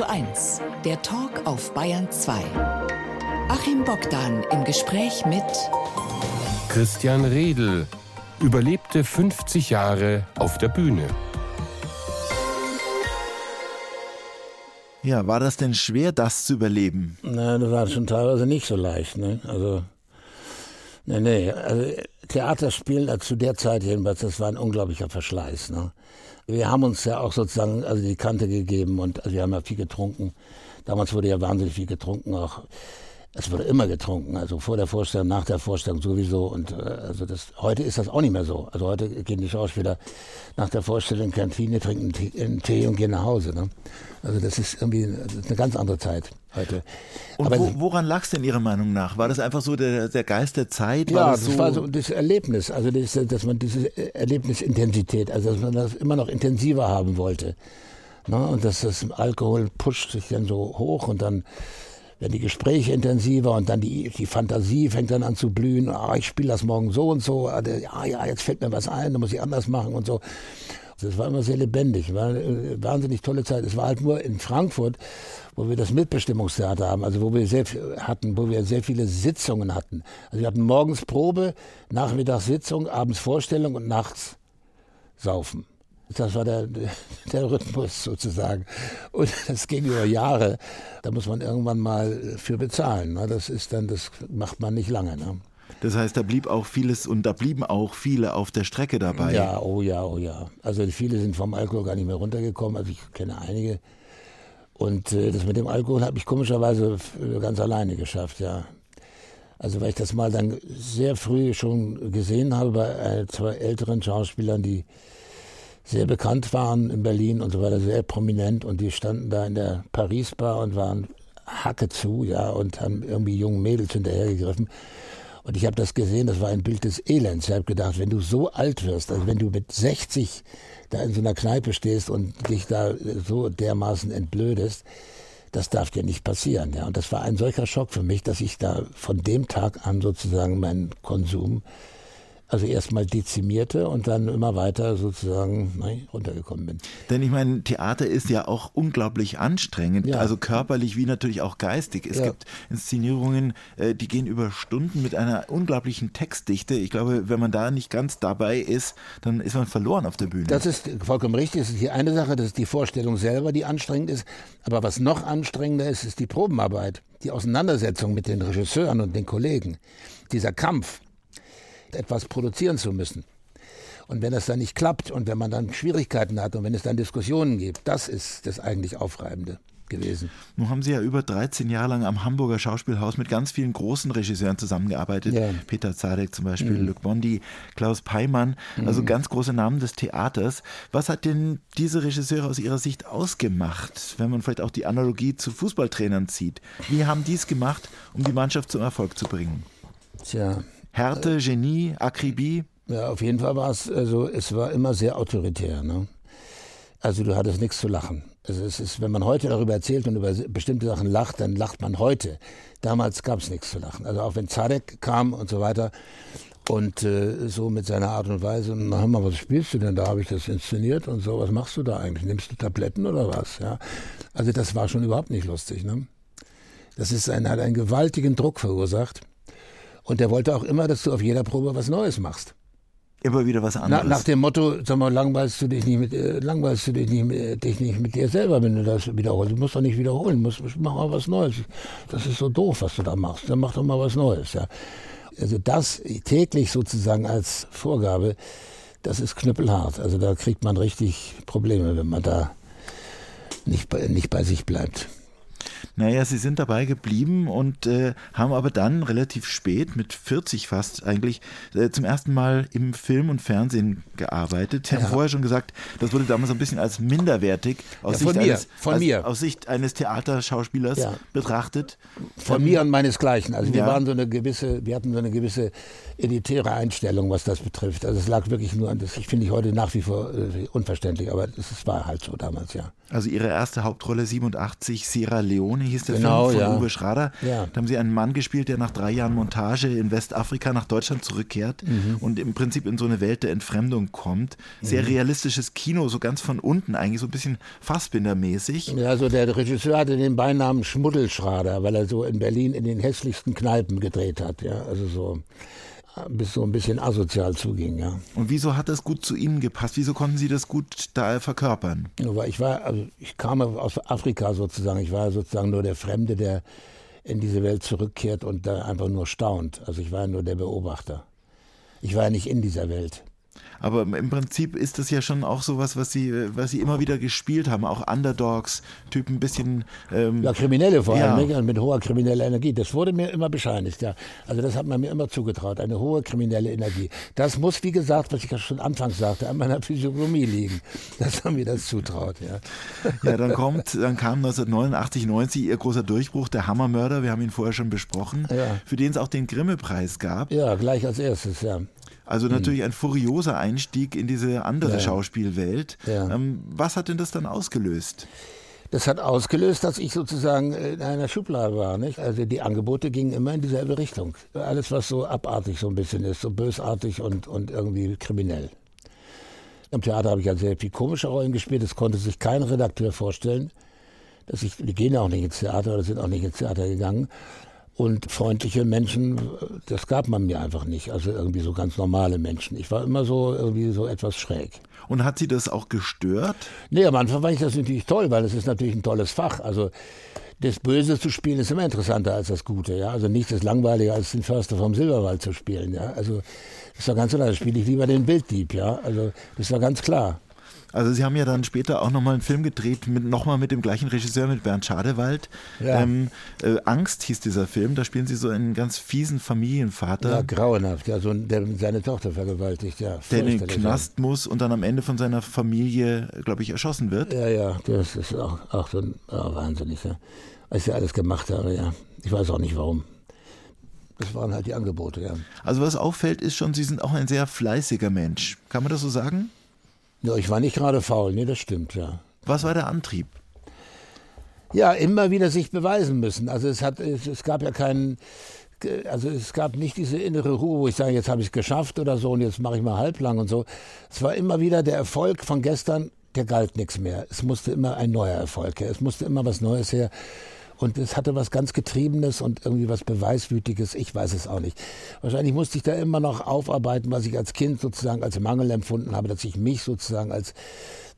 C: Zu 1, der Talk auf Bayern 2. Achim Bogdan im Gespräch mit
D: Christian Redl überlebte 50 Jahre auf der Bühne.
A: Ja, war das denn schwer, das zu überleben?
B: Nein, das war schon teilweise nicht so leicht. Ne? Also, nee, nee. Also, Theaterspielen zu der Zeit jedenfalls, das war ein unglaublicher Verschleiß. Ne? Wir haben uns ja auch sozusagen also die Kante gegeben und also wir haben ja viel getrunken. Damals wurde ja wahnsinnig viel getrunken, auch es wurde immer getrunken, also vor der Vorstellung, nach der Vorstellung sowieso. Und äh, also das heute ist das auch nicht mehr so. Also heute gehen die Schauspieler nach der Vorstellung in die Kantine, trinken einen Tee und gehen nach Hause. Ne? Also das ist irgendwie das ist eine ganz andere Zeit heute.
A: Und Aber, wo, woran lag es denn Ihrer Meinung nach? War das einfach so der, der Geist der Zeit?
B: War
A: ja,
B: das, das so war so das Erlebnis, also das, dass man diese Erlebnisintensität, also dass man das immer noch intensiver haben wollte. Ne? Und dass das Alkohol pusht sich dann so hoch und dann werden die Gespräche intensiver und dann die, die Fantasie fängt dann an zu blühen. Ah, ich spiele das morgen so und so. Ah, ja, ja, jetzt fällt mir was ein, da muss ich anders machen und so. Das war immer sehr lebendig, war eine wahnsinnig tolle Zeit. Es war halt nur in Frankfurt, wo wir das Mitbestimmungstheater haben, also wo wir sehr hatten, wo wir sehr viele Sitzungen hatten. Also wir hatten morgens Probe, nachmittags Sitzung, abends Vorstellung und nachts Saufen. Das war der, der Rhythmus sozusagen. Und das ging über Jahre. Da muss man irgendwann mal für bezahlen. Ne? Das ist dann, das macht man nicht lange. Ne?
A: Das heißt, da blieb auch vieles und da blieben auch viele auf der Strecke dabei.
B: Ja, oh ja, oh ja. Also viele sind vom Alkohol gar nicht mehr runtergekommen. Also ich kenne einige. Und äh, das mit dem Alkohol habe ich komischerweise ganz alleine geschafft, ja. Also weil ich das mal dann sehr früh schon gesehen habe bei äh, zwei älteren Schauspielern, die sehr bekannt waren in Berlin und so weiter, sehr prominent und die standen da in der Paris-Bar und waren Hacke zu, ja, und haben irgendwie jungen Mädels hinterhergegriffen. Und ich habe das gesehen, das war ein Bild des Elends. Ich habe gedacht, wenn du so alt wirst, also wenn du mit 60 da in so einer Kneipe stehst und dich da so dermaßen entblödest, das darf dir nicht passieren. Ja. Und das war ein solcher Schock für mich, dass ich da von dem Tag an sozusagen meinen Konsum also erstmal dezimierte und dann immer weiter sozusagen nein, runtergekommen bin.
A: Denn ich meine, Theater ist ja auch unglaublich anstrengend, ja. also körperlich wie natürlich auch geistig. Es ja. gibt Inszenierungen, äh, die gehen über Stunden mit einer unglaublichen Textdichte. Ich glaube, wenn man da nicht ganz dabei ist, dann ist man verloren auf der Bühne.
B: Das ist vollkommen richtig. Das ist die eine Sache, das ist die Vorstellung selber, die anstrengend ist. Aber was noch anstrengender ist, ist die Probenarbeit, die Auseinandersetzung mit den Regisseuren und den Kollegen. Dieser Kampf etwas produzieren zu müssen. Und wenn das dann nicht klappt und wenn man dann Schwierigkeiten hat und wenn es dann Diskussionen gibt, das ist das eigentlich Aufreibende gewesen.
A: Nun haben Sie ja über 13 Jahre lang am Hamburger Schauspielhaus mit ganz vielen großen Regisseuren zusammengearbeitet. Ja. Peter Zadek zum Beispiel, mhm. Luc Bondi, Klaus Peimann, also mhm. ganz große Namen des Theaters. Was hat denn diese Regisseure aus Ihrer Sicht ausgemacht, wenn man vielleicht auch die Analogie zu Fußballtrainern zieht? Wie haben die es gemacht, um die Mannschaft zum Erfolg zu bringen?
B: Tja,
A: Härte, Genie, Akribie?
B: Ja, auf jeden Fall war es, also es war immer sehr autoritär. Ne? Also du hattest nichts zu lachen. Also es ist, wenn man heute darüber erzählt und über bestimmte Sachen lacht, dann lacht man heute. Damals gab es nichts zu lachen. Also auch wenn Zadek kam und so weiter und äh, so mit seiner Art und Weise, na hör mal, was spielst du denn da? Habe ich das inszeniert und so, was machst du da eigentlich? Nimmst du Tabletten oder was? Ja, also das war schon überhaupt nicht lustig. Ne? Das ist ein, hat einen gewaltigen Druck verursacht. Und der wollte auch immer, dass du auf jeder Probe was Neues machst.
A: Immer wieder was anderes.
B: Na, nach dem Motto, sag mal, langweilst du dich nicht mit, äh, langweilst du dich nicht, mit, dich nicht mit dir selber, wenn du das wiederholst. Du musst doch nicht wiederholen, musst, mach mal was Neues. Das ist so doof, was du da machst. Dann mach doch mal was Neues, ja. Also das täglich sozusagen als Vorgabe, das ist knüppelhart. Also da kriegt man richtig Probleme, wenn man da nicht bei, nicht bei sich bleibt.
A: Naja, sie sind dabei geblieben und äh, haben aber dann relativ spät, mit 40 fast eigentlich, äh, zum ersten Mal im Film und Fernsehen gearbeitet. Sie ja. haben vorher schon gesagt, das wurde damals ein bisschen als minderwertig aus,
B: ja,
A: Sicht,
B: mir,
A: eines,
B: von als, mir.
A: aus Sicht eines Theaterschauspielers ja. betrachtet.
B: Von ähm, mir und meinesgleichen. Also wir waren so eine gewisse, wir hatten so eine gewisse elitäre Einstellung, was das betrifft. Also es lag wirklich nur an das, ich finde ich heute nach wie vor äh, unverständlich, aber es war halt so damals, ja.
A: Also ihre erste Hauptrolle 87, Sierra Leone hieß der
B: genau,
A: Film von
B: ja.
A: Uwe Schrader.
B: Ja.
A: Da haben sie einen Mann gespielt, der nach drei Jahren Montage in Westafrika nach Deutschland zurückkehrt
B: Mhm.
A: und im Prinzip in so eine Welt der Entfremdung kommt. Sehr realistisches Kino, so ganz von unten eigentlich, so ein bisschen Fassbindermäßig.
B: Ja, also der Regisseur hatte den Beinamen Schmuddelschrader, weil er so in Berlin in den hässlichsten Kneipen gedreht hat. Ja, also so bis so ein bisschen asozial zuging, ja.
A: Und wieso hat das gut zu Ihnen gepasst? Wieso konnten Sie das gut da verkörpern?
B: Weil ich war, also ich kam aus Afrika sozusagen. Ich war sozusagen nur der Fremde, der in diese Welt zurückkehrt und da einfach nur staunt. Also ich war nur der Beobachter. Ich war ja nicht in dieser Welt.
A: Aber im Prinzip ist das ja schon auch sowas, was sie, was sie immer wieder gespielt haben, auch Underdogs, Typen ein bisschen. Ähm,
B: ja, Kriminelle vor allem,
A: ja.
B: nicht? mit hoher krimineller Energie. Das wurde mir immer bescheinigt, ja. Also das hat man mir immer zugetraut, eine hohe kriminelle Energie. Das muss, wie gesagt, was ich ja schon anfangs sagte, an meiner Physiognomie liegen. Das haben wir das zutraut, ja.
A: Ja, dann kommt, dann kam 1989, 90 ihr großer Durchbruch, der Hammermörder, wir haben ihn vorher schon besprochen,
B: Ja.
A: für den es auch den Grimme-Preis gab.
B: Ja, gleich als erstes, ja.
A: Also natürlich ein furioser Einstieg in diese andere
B: Ja.
A: Schauspielwelt.
B: Ja.
A: Ähm, was hat denn das dann ausgelöst?
B: Das hat ausgelöst, dass ich sozusagen in einer Schublade war. Nicht? Also die Angebote gingen immer in dieselbe Richtung. Alles, was so abartig so ein bisschen ist, so bösartig und, und irgendwie kriminell. Im Theater habe ich ja sehr viel komische Rollen gespielt. Es konnte sich kein Redakteur vorstellen, dass ich, die gehen ja auch nicht ins Theater oder sind auch nicht ins Theater gegangen. Und freundliche Menschen, das gab man mir einfach nicht. Also irgendwie so ganz normale Menschen. Ich war immer so irgendwie so etwas schräg.
A: Und hat sie das auch gestört?
B: Nee, am Anfang fand ich das natürlich toll, weil es ist natürlich ein tolles Fach. Also das Böse zu spielen ist immer interessanter als das Gute. Ja? Also nichts ist langweiliger als den Förster vom Silberwald zu spielen. Ja? Also das war ganz klar, da spiele ich lieber den Bilddieb. Ja? Also das war ganz klar.
A: Also Sie haben ja dann später auch nochmal einen Film gedreht, mit, nochmal mit dem gleichen Regisseur, mit Bernd Schadewald.
B: Ja.
A: Ähm, äh, Angst hieß dieser Film, da spielen Sie so einen ganz fiesen Familienvater,
B: Ja, grauenhaft. Ja, so ein, der seine Tochter vergewaltigt. Ja,
A: der in den Knast muss und dann am Ende von seiner Familie, glaube ich, erschossen wird.
B: Ja, ja, das ist auch, auch so ein, ja, wahnsinnig. Ja. Was ich alles gemacht habe, ja. Ich weiß auch nicht warum. Das waren halt die Angebote, ja.
A: Also was auffällt, ist schon, Sie sind auch ein sehr fleißiger Mensch. Kann man das so sagen?
B: Ja, ich war nicht gerade faul, nee, das stimmt, ja.
A: Was war der Antrieb?
B: Ja, immer wieder sich beweisen müssen. Also es hat, es, es gab ja keinen, also es gab nicht diese innere Ruhe, wo ich sage, jetzt habe ich es geschafft oder so und jetzt mache ich mal halblang und so. Es war immer wieder der Erfolg von gestern, der galt nichts mehr. Es musste immer ein neuer Erfolg her. Es musste immer was Neues her. Und es hatte was ganz Getriebenes und irgendwie was Beweiswütiges. Ich weiß es auch nicht. Wahrscheinlich musste ich da immer noch aufarbeiten, was ich als Kind sozusagen als Mangel empfunden habe, dass ich mich sozusagen als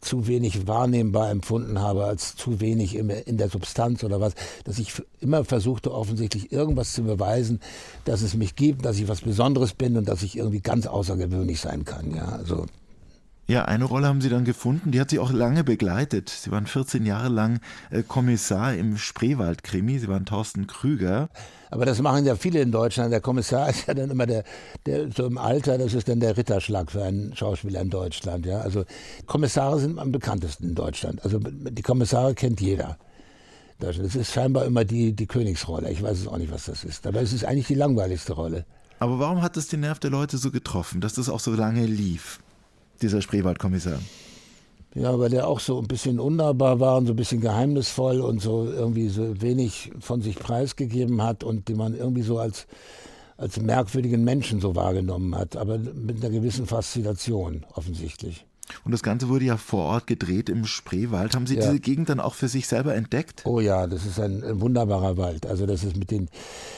B: zu wenig wahrnehmbar empfunden habe, als zu wenig in, der Substanz oder was, dass ich immer versuchte, offensichtlich irgendwas zu beweisen, dass es mich gibt, dass ich was Besonderes bin und dass ich irgendwie ganz außergewöhnlich sein kann. Ja, also
A: Ja, eine Rolle haben Sie dann gefunden, die hat Sie auch lange begleitet. Sie waren 14 Jahre lang äh, Kommissar im Spreewald-Krimi. Sie waren Thorsten Krüger.
B: Aber das machen ja viele in Deutschland. Der Kommissar ist ja dann immer der, der so im Alter, das ist dann der Ritterschlag für einen Schauspieler in Deutschland. Ja? Also Kommissare sind am bekanntesten in Deutschland. Also die Kommissare kennt jeder. Das ist scheinbar immer die, die Königsrolle. Ich weiß es auch nicht, was das ist. Aber es ist eigentlich die langweiligste Rolle.
A: Aber warum hat es den Nerv der Leute so getroffen, dass das auch so lange lief, dieser Spreewald-Kommissar?
B: Ja, weil der auch so ein bisschen unnahbar war und so ein bisschen geheimnisvoll und so irgendwie so wenig von sich preisgegeben hat und den man irgendwie so als, als merkwürdigen Menschen so wahrgenommen hat, aber mit einer gewissen Faszination offensichtlich.
A: Und das Ganze wurde ja vor Ort gedreht im Spreewald. Haben Sie
B: Ja.
A: diese Gegend dann auch für sich selber entdeckt?
B: Oh ja, das ist ein, ein wunderbarer Wald. Also das ist mit den,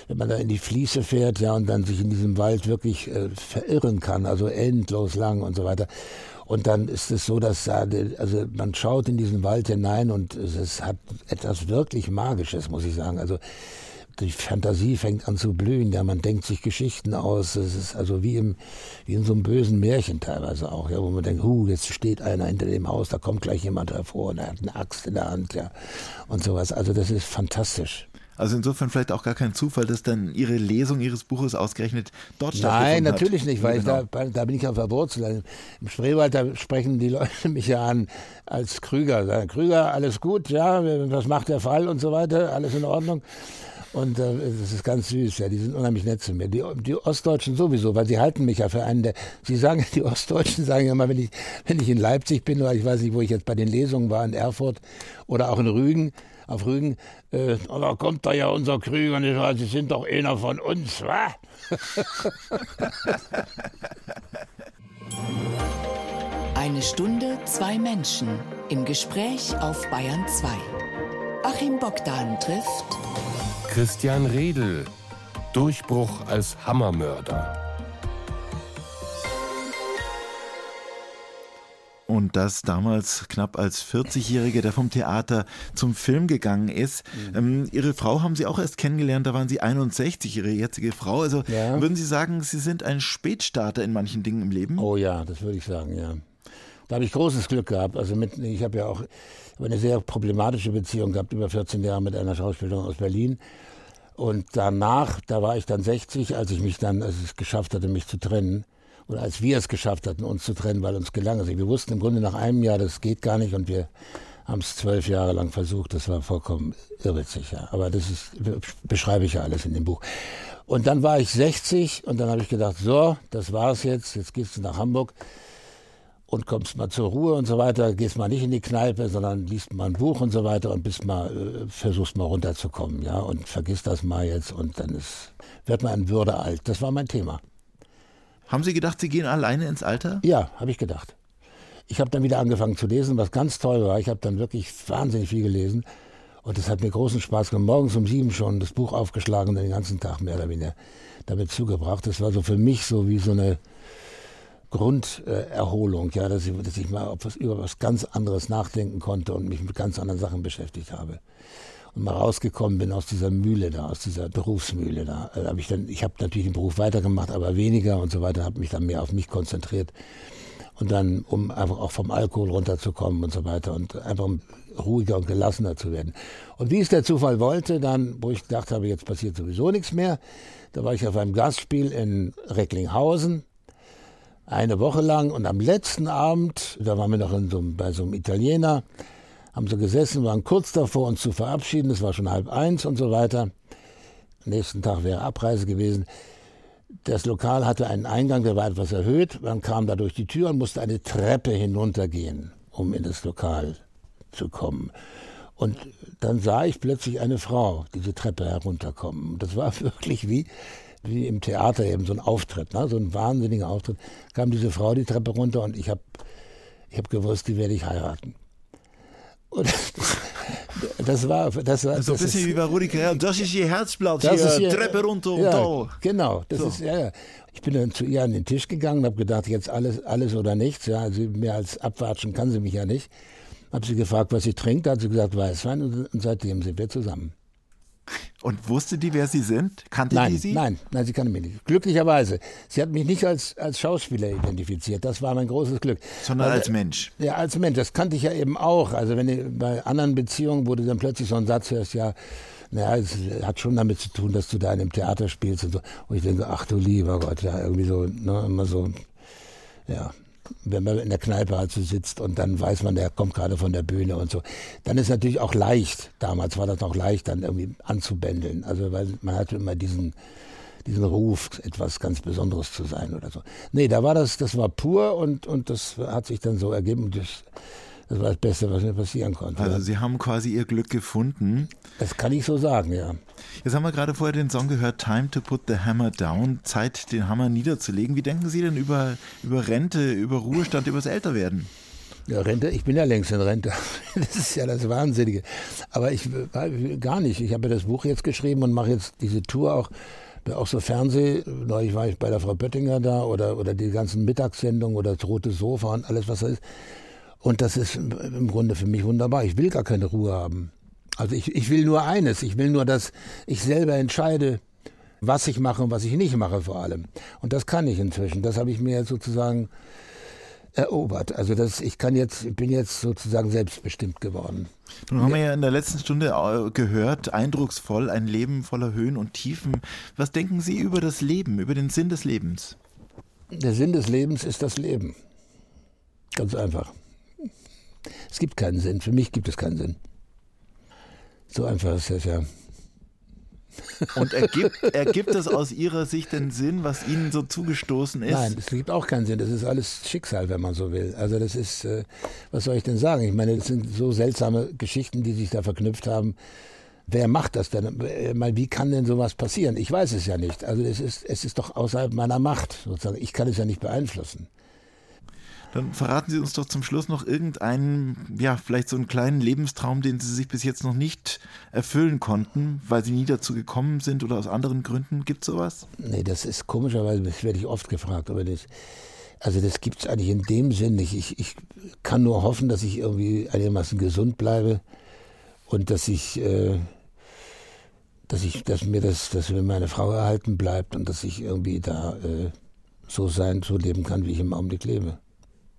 B: wenn man da in die Fließe fährt, ja, und dann sich in diesem Wald wirklich äh, verirren kann, also endlos lang und so weiter. Und dann ist es so, dass da, die- also man schaut in diesen Wald hinein und es, es hat etwas wirklich Magisches, muss ich sagen. Also die Fantasie fängt an zu blühen, ja, man denkt sich Geschichten aus. Es ist also wie im, wie in so einem bösen Märchen teilweise auch, ja, wo man denkt, hu, jetzt steht einer hinter dem Haus, da kommt gleich jemand hervor und er hat eine Axt in der Hand, ja, und sowas. Also das ist fantastisch.
A: Also insofern vielleicht auch gar kein Zufall, dass dann Ihre Lesung Ihres Buches ausgerechnet dort
B: Nein,
A: stattgefunden hat.
B: natürlich nicht, weil
A: Genau.
B: ich da, da bin ich Wurzel. Also Im Spreewald, da sprechen die Leute mich ja an als Krüger. Krüger, alles gut, ja, was macht der Fall und so weiter, alles in Ordnung. Und äh, das ist ganz süß, ja, die sind unheimlich nett zu mir. Die, die Ostdeutschen sowieso, weil sie halten mich ja für einen der, sie sagen, die Ostdeutschen sagen ja immer, wenn ich, wenn ich in Leipzig bin, oder ich weiß nicht, wo ich jetzt bei den Lesungen war, in Erfurt oder auch in Rügen, auf Rügen, äh, oh, da kommt da ja unser Krüger, nicht wahr? Sie sind doch einer von uns, wa?
C: Eine Stunde, zwei Menschen im Gespräch auf Bayern 2. Achim Bogdan trifft
D: Christian Redl. Durchbruch als Hammermörder.
A: Und das damals knapp als 40-Jährige, der vom Theater zum Film gegangen ist.
B: Mhm.
A: Ähm, Ihre Frau haben Sie auch erst kennengelernt, da waren Sie 61, Ihre jetzige Frau. Also
B: Ja.
A: würden Sie sagen, Sie sind ein Spätstarter in manchen Dingen im Leben?
B: Oh ja, das würde ich sagen, ja. Da habe ich großes Glück gehabt. Also mit, ich habe ja auch habe eine sehr problematische Beziehung gehabt, über 14 Jahre mit einer Schauspielerin aus Berlin. Und danach, da war ich dann 60, als ich mich dann, als es geschafft hatte, mich zu trennen. Oder als wir es geschafft hatten, uns zu trennen, weil uns gelang es. Wir wussten im Grunde nach einem Jahr, das geht gar nicht und wir haben es zwölf Jahre lang versucht. Das war vollkommen irrwitzig, ja. Aber das ist, beschreibe ich ja alles in dem Buch. Und dann war ich 60 und dann habe ich gedacht, so, das war's jetzt, jetzt gehst du nach Hamburg und kommst mal zur Ruhe und so weiter, gehst mal nicht in die Kneipe, sondern liest mal ein Buch und so weiter und bist mal, äh, versuchst mal runterzukommen, ja, und vergiss das mal jetzt und dann ist, wird man in Würde alt. Das war mein Thema.
A: Haben Sie gedacht, Sie gehen alleine ins Alter?
B: Ja, habe ich gedacht. Ich habe dann wieder angefangen zu lesen, was ganz toll war. Ich habe dann wirklich wahnsinnig viel gelesen und es hat mir großen Spaß gemacht. Morgens um sieben schon das Buch aufgeschlagen und den ganzen Tag mehr oder weniger damit zugebracht. Das war so für mich so wie so eine Grunderholung, ja, dass ich, dass ich mal über was ganz anderes nachdenken konnte und mich mit ganz anderen Sachen beschäftigt habe. Und mal rausgekommen bin aus dieser Mühle da, aus dieser Berufsmühle da. Also hab ich dann, ich habe natürlich den Beruf weitergemacht, aber weniger und so weiter, habe mich dann mehr auf mich konzentriert. Und dann, um einfach auch vom Alkohol runterzukommen und so weiter und einfach ruhiger und gelassener zu werden. Und wie es der Zufall wollte, dann, wo ich gedacht habe, jetzt passiert sowieso nichts mehr, da war ich auf einem Gastspiel in Recklinghausen, eine Woche lang und am letzten Abend, da waren wir noch so, bei so einem Italiener, haben sie gesessen, waren kurz davor, uns zu verabschieden, es war schon halb eins und so weiter. Am nächsten Tag wäre Abreise gewesen. Das Lokal hatte einen Eingang, der war etwas erhöht. Man kam da durch die Tür und musste eine Treppe hinuntergehen, um in das Lokal zu kommen. Und dann sah ich plötzlich eine Frau diese Treppe herunterkommen. Das war wirklich wie, wie im Theater eben so ein Auftritt, ne? so ein wahnsinniger Auftritt. Kam diese Frau die Treppe runter und ich habe ich hab gewusst, die werde ich heiraten. Und das war, das war,
A: So ein bisschen
B: ist-
A: wie bei Rudi Carrell. Das ist Ihr Herzblatt,
B: das
A: hier,
B: ist hier-
A: Treppe runter und
B: ja,
A: da.
B: Genau, das
A: So.
B: ist ja, ja. Ich bin dann zu ihr an den Tisch gegangen und habe gedacht, jetzt alles, alles oder nichts. Ja, also mehr als abwatschen kann sie mich ja nicht. Habe sie gefragt, was sie trinkt. Da hat sie gesagt Weißwein und, und seitdem sind wir zusammen.
A: Und wusste die, wer Sie sind? Kannte die
B: Nein,
A: Sie?
B: nein, nein, sie kannte mich nicht. Glücklicherweise. Sie hat mich nicht als, als Schauspieler identifiziert. Das war mein großes Glück.
A: Sondern
B: Weil-
A: als Mensch.
B: Ja, als Mensch, das kannte ich ja eben auch. Also wenn du, bei anderen Beziehungen, wo du dann plötzlich so einen Satz hörst, ja, naja, es hat schon damit zu tun, dass du da in einem Theater spielst und so. Und ich denke, ach du lieber Gott, ja, irgendwie so, ne, immer so, ja. Wenn man in der Kneipe halt so sitzt und dann weiß man, der kommt gerade von der Bühne und so, dann ist natürlich auch leicht, damals war das noch leicht, dann irgendwie anzubändeln. Also weil man hatte immer diesen, diesen Ruf, etwas ganz Besonderes zu sein oder so. Nee, da war das, das war pur und, und das hat sich dann so ergeben. Das, das war das Beste, was mir passieren konnte.
A: Also Sie haben quasi Ihr Glück gefunden.
B: das kann ich so sagen, ja.
A: Jetzt haben wir gerade vorher den Song gehört, Time to put the hammer down, Zeit, den Hammer niederzulegen. Wie denken Sie denn über, über Rente, über Ruhestand, über das Älterwerden?
B: Ja, Rente, ich bin ja längst in Rente. Das ist ja das Wahnsinnige. Aber ich gar nicht. Ich habe ja das Buch jetzt geschrieben und mache jetzt diese Tour auch auch so Fernseh, neulich war ich bei der Frau Böttinger da oder, oder die ganzen Mittagssendungen oder das rote Sofa und alles, was da ist. Und das ist im Grunde für mich wunderbar. Ich will gar keine Ruhe haben. Also ich, ich will nur eines. Ich will nur, dass ich selber entscheide, was ich mache und was ich nicht mache vor allem. Und das kann ich inzwischen. Das habe ich mir jetzt sozusagen erobert. Also das, ich kann jetzt, bin jetzt sozusagen selbstbestimmt geworden.
A: Nun haben wir ja in der letzten Stunde äh, gehört, eindrucksvoll, ein Leben voller Höhen und Tiefen. Was denken Sie über das Leben, über den Sinn des Lebens?
B: Der Sinn des Lebens ist das Leben. Ganz einfach. Es gibt keinen Sinn. Für mich gibt es keinen Sinn. So einfach ist das ja.
A: Und ergibt, ergibt es aus Ihrer Sicht den Sinn, was Ihnen so zugestoßen ist?
B: Nein, es gibt auch keinen Sinn. Das ist alles Schicksal, wenn man so will. Also das ist, äh, was soll ich denn sagen? Ich meine, das sind so seltsame Geschichten, die sich da verknüpft haben. Wer macht das denn? Äh, mal, wie kann denn sowas passieren? Ich weiß es ja nicht. Also es ist, es ist doch außerhalb meiner Macht, sozusagen. Ich kann es ja nicht beeinflussen.
A: Dann verraten Sie uns doch zum Schluss noch irgendeinen, ja, vielleicht so einen kleinen Lebenstraum, den Sie sich bis jetzt noch nicht erfüllen konnten, weil Sie nie dazu gekommen sind oder aus anderen Gründen. Gibt es sowas?
B: Nee, das ist komischerweise, das werde ich oft gefragt, aber das, also das gibt es eigentlich in dem Sinn nicht. Ich, ich kann nur hoffen, dass ich irgendwie einigermaßen gesund bleibe und dass ich, äh, dass ich, dass mir das, dass mir meine Frau erhalten bleibt und dass ich irgendwie da äh, so sein, so leben kann, wie ich im Augenblick lebe.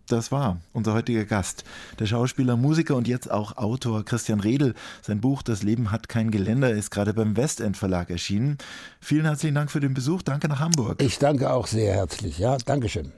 A: Das war unser heutiger Gast, der Schauspieler, Musiker und jetzt auch Autor Christian Redl. Sein Buch Das Leben hat kein Geländer ist gerade beim Westend Verlag erschienen. Vielen herzlichen Dank für den Besuch. Danke nach Hamburg.
B: Ich danke auch sehr herzlich. Ja, Dankeschön.